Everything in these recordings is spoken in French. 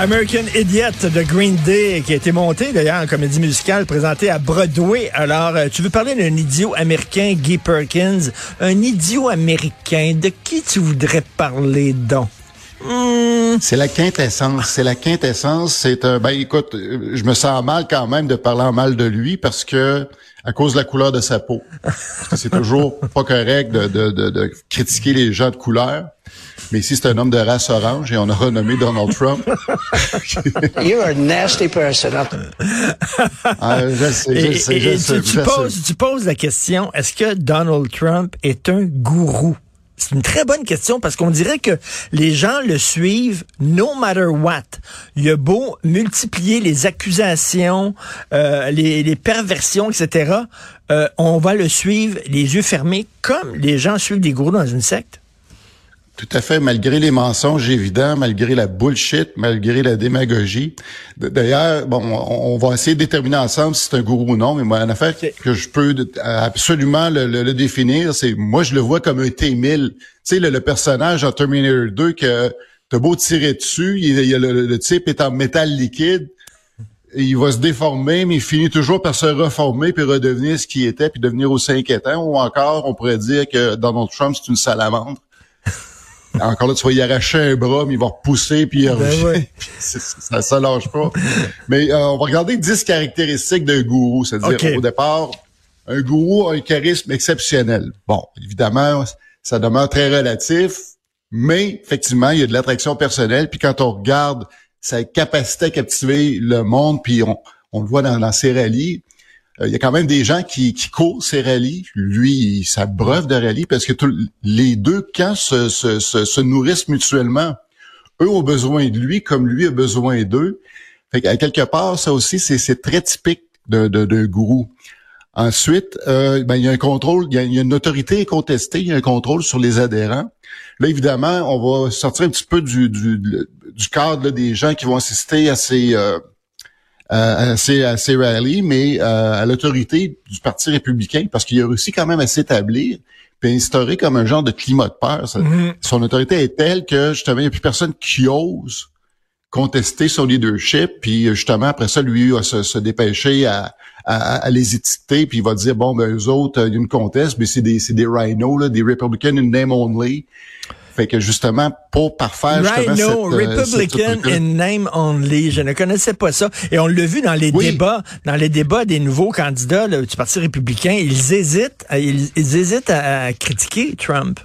American Idiot de Green Day, qui a été monté d'ailleurs en comédie musicale présentée à Broadway. Alors, euh, tu veux parler d'un idiot américain, Guy Perkins? Un idiot américain, de qui tu voudrais parler donc? Hmm. C'est la quintessence. C'est la quintessence. C'est un. Ben écoute, je me sens mal quand même de parler en mal de lui parce que à cause de la couleur de sa peau. Parce que c'est toujours pas correct de, de, de, de, critiquer les gens de couleur. Mais ici, c'est un homme de race orange et on a renommé Donald Trump. You're a nasty person. ah, je sais, je sais, je sais, tu, poses, tu poses la question, est-ce que Donald Trump est un gourou? C'est une très bonne question parce qu'on dirait que les gens le suivent no matter what. Il a beau multiplier les accusations, euh, les, perversions, etc. Euh, on va le suivre les yeux fermés comme les gens suivent des gourous dans une secte. Tout à fait, malgré les mensonges évidents, malgré la bullshit, malgré la démagogie. D'ailleurs, bon, on, va essayer de déterminer ensemble si c'est un gourou ou non, mais moi, en affaire que je peux absolument le, définir, c'est moi je le vois comme un T-1000. Tu sais, le, personnage en Terminator 2 que t'as beau tirer dessus, il, le, type est en métal liquide, il va se déformer, mais il finit toujours par se reformer puis redevenir ce qu'il était puis devenir aussi inquiétant. Ou encore, on pourrait dire que Donald Trump c'est une salamandre. Encore là, tu vas y arracher un bras, mais il va repousser, puis il ben ça, ça lâche pas. mais euh, on va regarder 10 caractéristiques d'un gourou. C'est-à-dire, au départ, un gourou a un charisme exceptionnel. Bon, évidemment, ça demeure très relatif, mais effectivement, il y a de l'attraction personnelle. Puis quand on regarde sa capacité à captiver le monde, puis on, on le voit dans, dans ses rallyes, euh, il y a quand même des gens qui, qui ces rallyes. Lui, ça breuve de rallyes parce que les deux camps se, se, se, nourrissent mutuellement. Eux ont besoin de lui comme lui a besoin d'eux. Fait qu'à quelque part, ça aussi, c'est très typique d'un de, de, gourou. Ensuite, euh, ben, il y a un contrôle, il y a, une autorité contestée, il y a un contrôle sur les adhérents. Là, évidemment, on va sortir un petit peu du, du, du cadre des gens qui vont assister à ces, euh, euh, ces, à rallyes, mais euh, à l'autorité du Parti républicain, parce qu'il a réussi quand même à s'établir puis instaurer comme un genre de climat de peur. Mm-hmm. Son autorité est telle que justement, il n'y a plus personne qui ose contester son leadership, puis justement, après ça, lui va se, se dépêcher à, à, à, les étiqueter, puis il va dire, bon, ben, eux autres, il y a une conteste, mais c'est des, c'est des rhinos, là, des Republicans in name only. Fait que justement, pour parfaire justement Rhino, cette, euh, Republican in name only. Je ne connaissais pas ça. Et on l'a vu dans les débats, dans les débats des nouveaux candidats du Parti républicain. Ils hésitent, ils, hésitent à, critiquer Trump.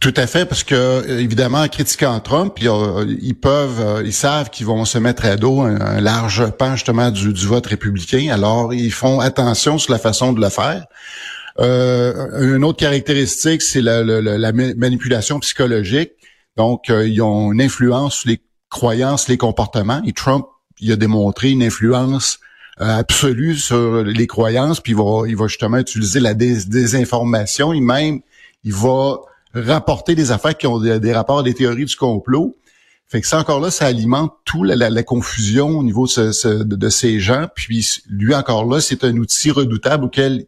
Tout à fait, parce que euh, évidemment, en critiquant Trump, ils, peuvent, euh, ils savent qu'ils vont se mettre à dos un, large pan justement du, du, vote républicain. Alors, ils font attention sur la façon de le faire. Euh, une autre caractéristique, c'est la, manipulation psychologique. Donc, euh, ils ont une influence sur les croyances, les comportements. Et Trump, il a démontré une influence euh, absolue sur les croyances, puis il va, justement utiliser la désinformation. Et même, il va rapporter des affaires qui ont des, rapports des théories du complot. Fait que ça encore là, ça alimente tout la, confusion au niveau de, ces gens. Puis lui encore là, c'est un outil redoutable auquel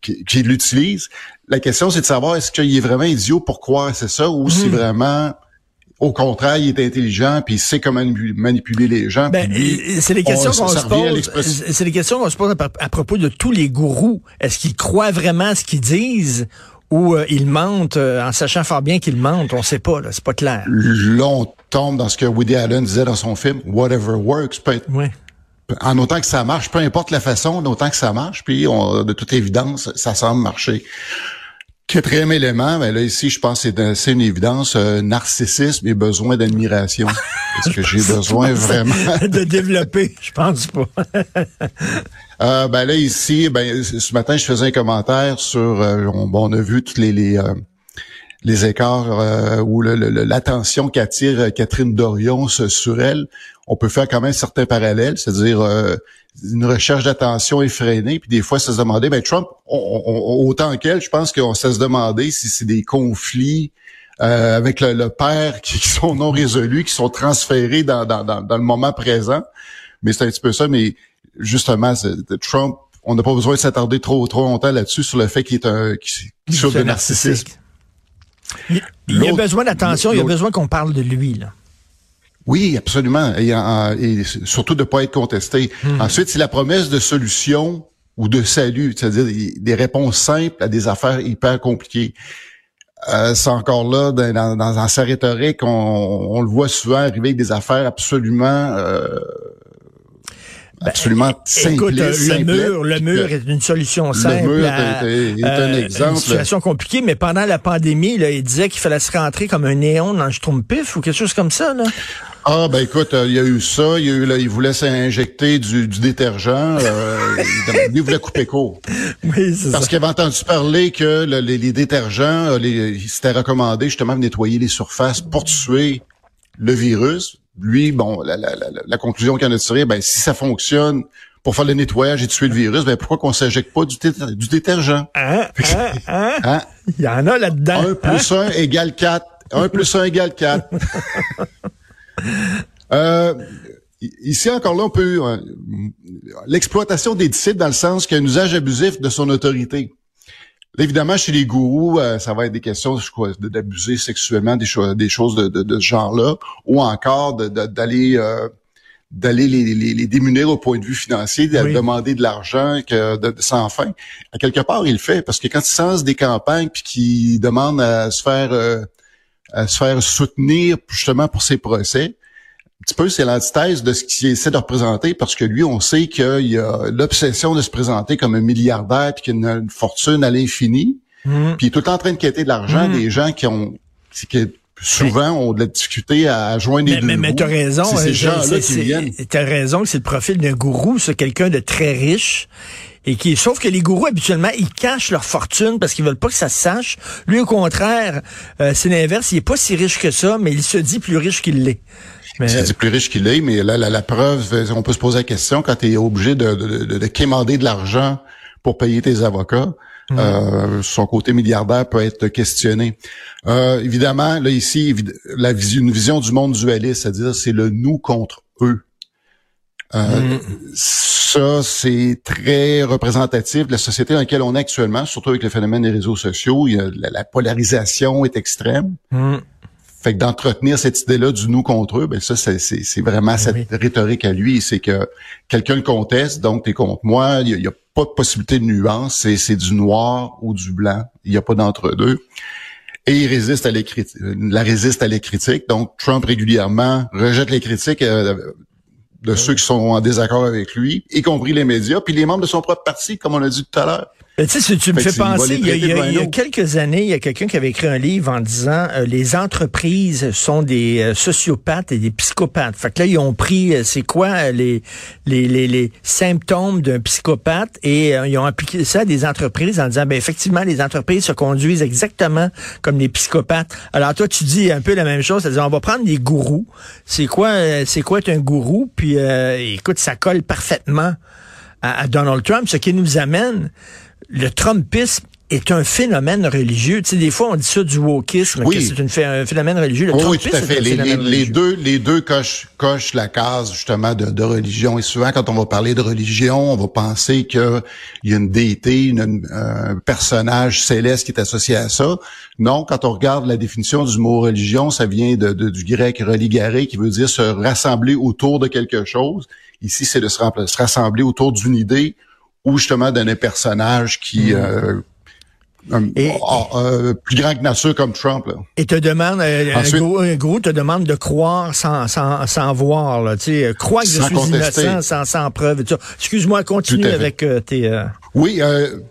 qui, l'utilise. La question, c'est de savoir est-ce qu'il est vraiment idiot pour croire c'est ça ou si hmm. vraiment au contraire, il est intelligent puis il sait comment manipuler les gens. Ben, c'est les questions qu'on se pose. C'est les questions qu'on se pose à, propos de tous les gourous. Est-ce qu'ils croient vraiment ce qu'ils disent ou euh, ils mentent euh, en sachant fort bien qu'ils mentent? On sait pas. C'est pas clair. Là, on tombe dans ce que Woody Allen disait dans son film Whatever Works. Peut ouais en autant que ça marche, peu importe la façon, en autant que ça marche, puis on, de toute évidence, ça semble marcher. Quatrième élément, ben là ici, je pense que c'est une évidence, euh, narcissisme et besoin d'admiration. Est-ce que j'ai besoin vraiment de développer? Je pense pas. euh, ben là ici, ben ce matin, je faisais un commentaire sur, euh, on, a vu toutes les, les euh, les écarts euh, ou l'attention qu'attire Catherine Dorion sur elle, on peut faire quand même certains parallèles, c'est-à-dire euh, une recherche d'attention effrénée, puis des fois, ça se demandait, ben Trump, autant qu'elle, je pense qu'on s'est se demander si c'est des conflits euh, avec le, père qui, sont non résolus, qui sont transférés dans, dans, le moment présent. Mais c'est un petit peu ça, mais justement, Trump, on n'a pas besoin de s'attarder trop trop longtemps là-dessus sur le fait qu'il est un qui, de narcissisme. Il, il a besoin d'attention, il a besoin qu'on parle de lui, là. Oui, absolument. Et, et surtout de ne pas être contesté. Hmm. Ensuite, c'est la promesse de solution ou de salut, c'est-à-dire des réponses simples à des affaires hyper compliquées. Euh, c'est encore là dans, dans, sa rhétorique, on, on, le voit souvent arriver avec des affaires absolument euh, ben, absolument Écoute, le mur, le mur est une solution simple. Le mur est, un euh, exemple. Une situation compliquée, mais pendant la pandémie, là, il disait qu'il fallait se rentrer comme un néon dans le pif ou quelque chose comme ça. Là. Ah ben écoute, euh, il y a eu ça, il y a eu là, il voulait s'injecter du, du détergent, euh, il, voulait couper court. Oui, c'est Parce qu'il avait entendu parler que les, les, détergents, les, c'était recommandé justement de nettoyer les surfaces pour tuer le virus lui, bon, la, la, la, la conclusion qu'il en a tirée, ben si ça fonctionne pour faire le nettoyage et tuer le virus, ben pourquoi qu'on s'injecte pas du, du détergent? Hein? Hein? Hein? hein? Il y en a là-dedans. 1 plus 1 égale 4. 1 plus 1 égale 4. euh, ici, encore là, on peut... Euh, l'exploitation des disciples dans le sens qu'il y a un usage abusif de son autorité. Évidemment, chez les gourous, euh, ça va être des questions d'abuser sexuellement des, choses, des choses de, de, ce genre-là, ou encore d'aller euh, d'aller les, les, démunir au point de vue financier, de demander de l'argent que de, sans fin. À quelque part, il le fait parce que quand il lance des campagnes puis qu'il demande à se faire euh, à se faire soutenir justement pour ses procès, petit peu, c'est l'antithèse de ce qu'il essaie de représenter parce que lui, on sait qu'il a l'obsession de se présenter comme un milliardaire puis qu'il a une fortune à l'infini. Mmh. Puis il est tout le temps en train de quitter de l'argent mmh. des gens qui ont qui souvent ont de la difficulté à joindre les deux Mais, mais t'as raison. C'est ces euh, gens-là qui viennent. T'as raison que c'est le profil d'un gourou, c'est quelqu'un de très riche et qui sauf que les gourous habituellement ils cachent leur fortune parce qu'ils veulent pas que ça se sache. Lui au contraire, euh, c'est l'inverse, il est pas si riche que ça, mais il se dit plus riche qu'il l'est. C'est plus riche qu'il est, mais là, la, preuve, on peut se poser la question quand tu es obligé de, de, de, de, quémander de l'argent pour payer tes avocats. Mm. Euh, son côté milliardaire peut être questionné. Euh, évidemment, là ici, la vision, une vision du monde dualiste, c'est-à-dire c'est le nous contre eux. Euh, mm. Ça, c'est très représentatif de la société dans laquelle on est actuellement, surtout avec le phénomène des réseaux sociaux. Il y a, la, polarisation est extrême. Mm. Fait que d'entretenir cette idée-là du nous contre eux, ben ça, c'est vraiment cette rhétorique à lui. C'est que quelqu'un le conteste, donc t'es contre moi. Il n'y a, pas de possibilité de nuance. C'est du noir ou du blanc. Il n'y a pas d'entre-deux. Et il résiste à les la résiste à les critiques. Donc Trump régulièrement rejette les critiques euh, de ceux qui sont en désaccord avec lui, y compris les médias, puis les membres de son propre parti, comme on a dit tout à l'heure. Ben, tu sais, tu me fais penser, il y, a, quelques années, il y a quelqu'un qui avait écrit un livre en disant euh, les entreprises sont des euh, sociopathes et des psychopathes. Fait que là, ils ont pris, euh, c'est quoi les, les, les, les symptômes d'un psychopathe et ils ont appliqué ça à des entreprises en disant, ben effectivement, les entreprises se conduisent exactement comme les psychopathes. Alors toi, tu dis un peu la même chose, c'est-à-dire on va prendre des gourous. C'est quoi, c'est quoi être un gourou? Puis écoute, ça colle parfaitement à Donald Trump, ce qui nous amène le Trumpisme est un phénomène religieux. Tu sais, des fois, on dit ça du wokisme, que c'est un phénomène religieux. Le oui, tout à fait. Les, deux, les deux cochent, cochent la case, justement, de, de, religion. Et souvent, quand on va parler de religion, on va penser qu'il y a une déité, une, un personnage céleste qui est associé à ça. Non, quand on regarde la définition du mot religion, ça vient de, du grec religare, qui veut dire se rassembler autour de quelque chose. Ici, c'est de se rassembler autour d'une idée ou justement d'un personnage qui hmm. euh, plus grand que nature comme Trump. Là. Et te demande, euh, un, gros, te demande de croire sans, sans, sans voir, là, tu sais, croire que je suis innocent sans, sans preuve. Excuse-moi, continue avec euh, tes... Oui,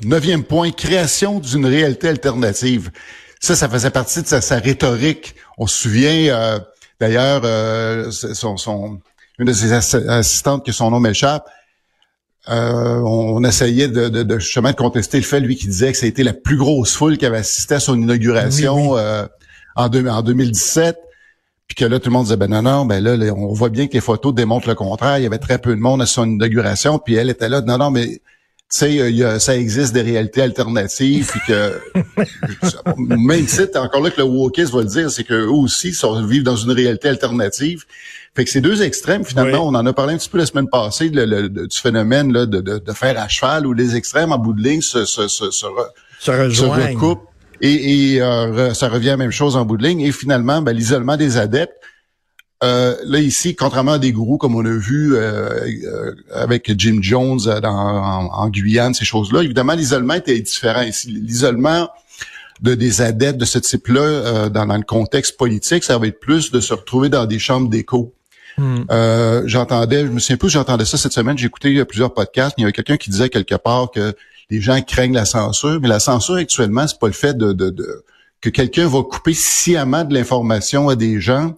neuvième point, création d'une réalité alternative. Ça, ça faisait partie de sa, rhétorique. On se souvient, d'ailleurs, son, son, une de ses assistantes, que son nom m'échappe, euh, on, essayait de, de, de, justement de contester le fait, lui, qui disait que ça a été la plus grosse foule qui avait assisté à son inauguration Euh, en, en 2017. Puis que là, tout le monde disait, ben non, non, ben là, on voit bien que les photos démontrent le contraire. Il y avait très peu de monde à son inauguration. Puis elle était là, non, non, mais sais, ça existe des réalités alternatives, puis que même titre, encore là que le wokisme va le dire, c'est qu'eux aussi sont, vivent dans une réalité alternative. Fait que ces deux extrêmes, finalement, on en a parlé un petit peu la semaine passée du phénomène là, de, de, faire à cheval où les extrêmes en bout de ligne se, se, se, se, se recoupent Et, et euh, ça revient à la même chose en bout de ligne. Et finalement, ben, l'isolement des adeptes, euh, là ici, contrairement à des gourous comme on a vu euh, euh avec Jim Jones dans, en, Guyane, ces choses-là, évidemment l'isolement était différent ici. L'isolement de des adeptes de ce type-là euh, dans, dans, le contexte politique, ça va être plus de se retrouver dans des chambres d'écho. Hmm. Euh, j'entendais, je me souviens plus, j'entendais ça cette semaine, j'ai écouté plusieurs podcasts, il y avait quelqu'un qui disait quelque part que les gens craignent la censure, mais la censure actuellement, c'est pas le fait de, de, de que quelqu'un va couper sciemment de l'information à des gens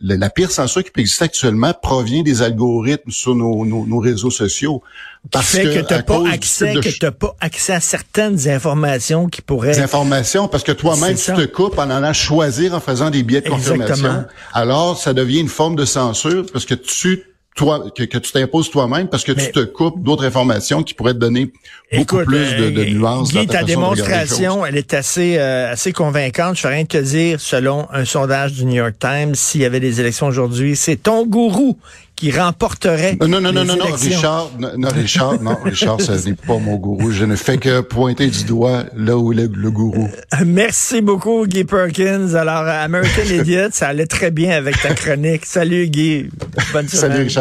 la pire censure qui peut exister actuellement provient des algorithmes sur nos, nos, réseaux sociaux. Parce fait que, tu n'as pas accès, que t'as pas accès à certaines informations qui pourraient. Des informations, parce que toi-même, tu te coupes en allant choisir en faisant des biais de confirmation. Alors, ça devient une forme de censure parce que tu toi, que, tu t'imposes toi-même parce que tu te coupes d'autres informations qui pourraient te donner beaucoup plus de, de euh, nuances. Guy, ta démonstration, elle est assez euh, assez convaincante. Je fais rien te dire, selon un sondage du New York Times, s'il y avait des élections aujourd'hui, c'est ton gourou qui remporterait. Non, non, non, non, non, Richard, non, Richard, non, Richard, ce n'est pas mon gourou. Je ne fais que pointer du doigt là où est le, gourou. Euh, merci beaucoup, Guy Perkins. Alors, American Idiot, ça allait très bien avec ta chronique. Salut, Guy. Bonne semaine. Salut, Richard.